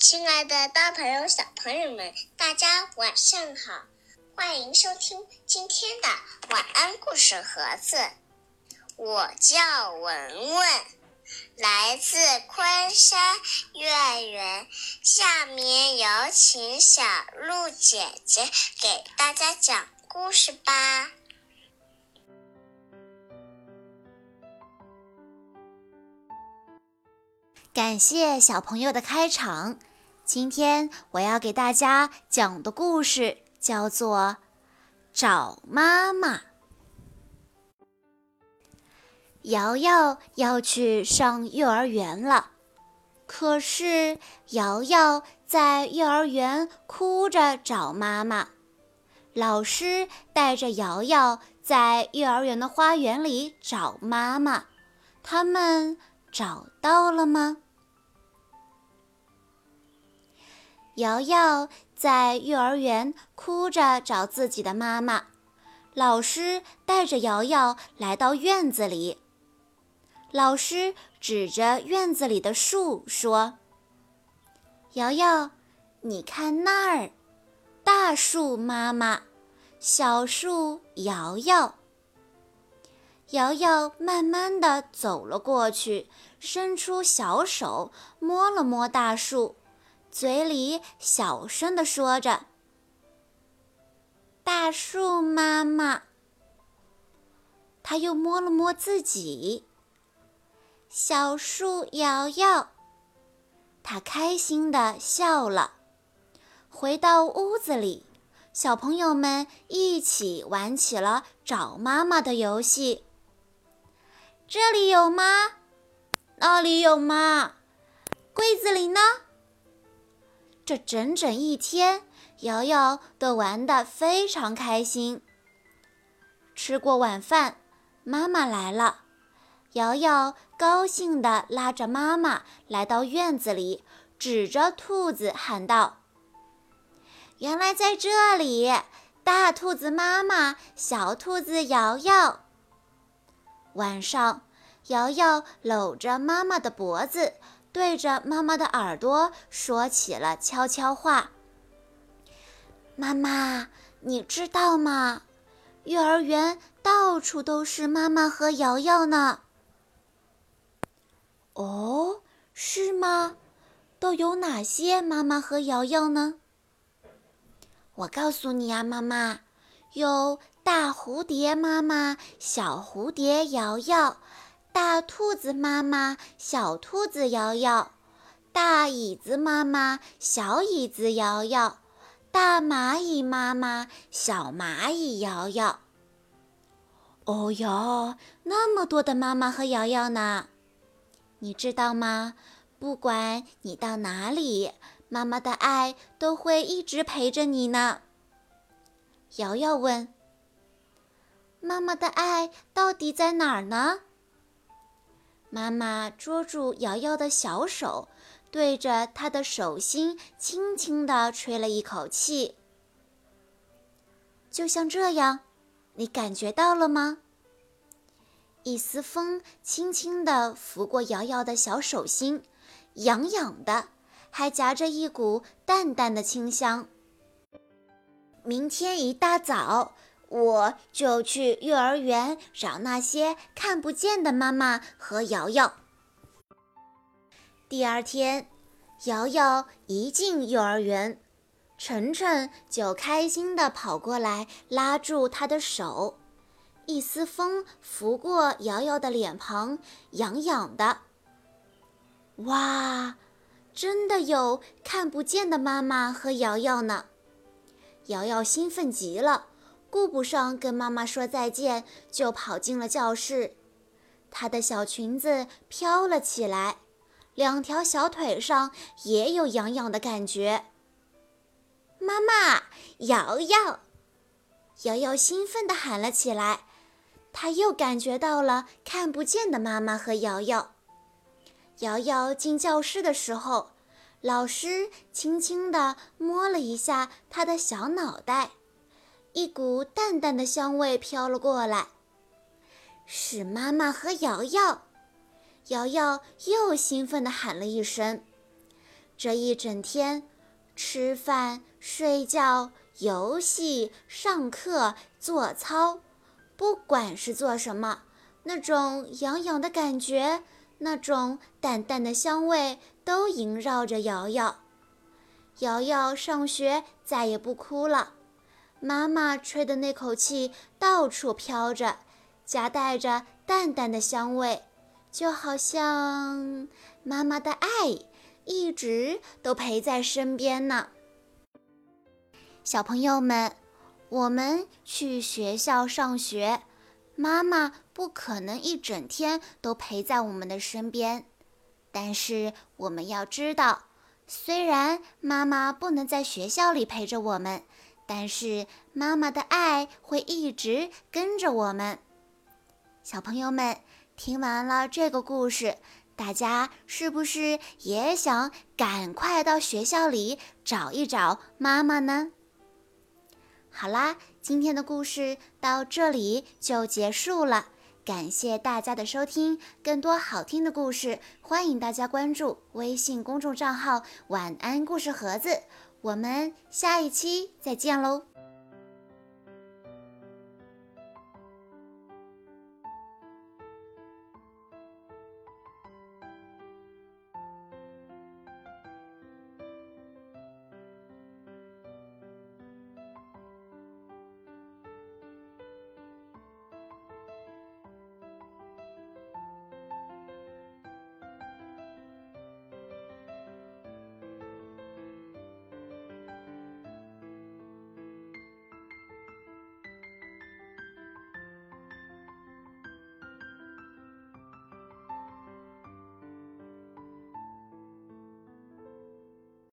亲爱的大朋友、小朋友们，大家晚上好！欢迎收听今天的晚安故事盒子。我叫文文，来自昆山幼儿园。下面有请小鹿姐姐给大家讲故事吧。感谢小朋友的开场。今天我要给大家讲的故事叫做《找妈妈》。瑶瑶要去上幼儿园了，可是瑶瑶在幼儿园哭着找妈妈。老师带着瑶瑶在幼儿园的花园里找妈妈，他们找到了吗？瑶瑶在幼儿园哭着找自己的妈妈，老师带着瑶瑶来到院子里。老师指着院子里的树说：“瑶瑶，你看那儿，大树妈妈，小树瑶瑶。”瑶瑶慢慢地走了过去，伸出小手摸了摸大树。嘴里小声地说着：“大树妈妈。”他又摸了摸自己，小树瑶瑶。他开心地笑了。回到屋子里，小朋友们一起玩起了找妈妈的游戏。这里有吗？那里有吗？柜子里呢？这整整一天，瑶瑶都玩得非常开心。吃过晚饭，妈妈来了，瑶瑶高兴地拉着妈妈来到院子里，指着兔子喊道：“原来在这里，大兔子妈妈，小兔子瑶瑶。”晚上，瑶瑶搂着妈妈的脖子。对着妈妈的耳朵说起了悄悄话。妈妈，你知道吗？幼儿园到处都是妈妈和瑶瑶呢。哦，是吗？都有哪些妈妈和瑶瑶呢？我告诉你啊，妈妈，有大蝴蝶妈妈、小蝴蝶瑶瑶。大兔子妈妈，小兔子瑶瑶；大椅子妈妈，小椅子瑶瑶；大蚂蚁妈妈，小蚂蚁瑶瑶。哦哟，那么多的妈妈和瑶瑶呢！你知道吗？不管你到哪里，妈妈的爱都会一直陪着你呢。瑶瑶问：“妈妈的爱到底在哪儿呢？”妈妈捉住瑶瑶的小手，对着她的手心轻轻地吹了一口气，就像这样，你感觉到了吗？一丝风轻轻地拂过瑶瑶的小手心，痒痒的，还夹着一股淡淡的清香。明天一大早。我就去幼儿园找那些看不见的妈妈和瑶瑶。第二天，瑶瑶一进幼儿园，晨晨就开心地跑过来拉住她的手，一丝风拂过瑶瑶的脸庞，痒痒的。哇，真的有看不见的妈妈和瑶瑶呢！瑶瑶兴奋极了。顾不上跟妈妈说再见，就跑进了教室。她的小裙子飘了起来，两条小腿上也有痒痒的感觉。妈妈，瑶瑶！瑶瑶兴奋地喊了起来。她又感觉到了看不见的妈妈和瑶瑶。瑶瑶进教室的时候，老师轻轻地摸了一下她的小脑袋。一股淡淡的香味飘了过来，是妈妈和瑶瑶。瑶瑶又兴奋地喊了一声。这一整天，吃饭、睡觉、游戏、上课、做操，不管是做什么，那种痒痒的感觉，那种淡淡的香味，都萦绕着瑶瑶。瑶瑶上学再也不哭了，妈妈吹的那口气到处飘着，夹带着淡淡的香味，就好像妈妈的爱。一直都陪在身边呢。小朋友们，我们去学校上学，妈妈不可能一整天都陪在我们的身边。但是我们要知道，虽然妈妈不能在学校里陪着我们，但是妈妈的爱会一直跟着我们。小朋友们，听完了这个故事。大家是不是也想赶快到学校里找一找妈妈呢？好啦，今天的故事到这里就结束了，感谢大家的收听。更多好听的故事，欢迎大家关注微信公众账号“晚安故事盒子”。我们下一期再见喽！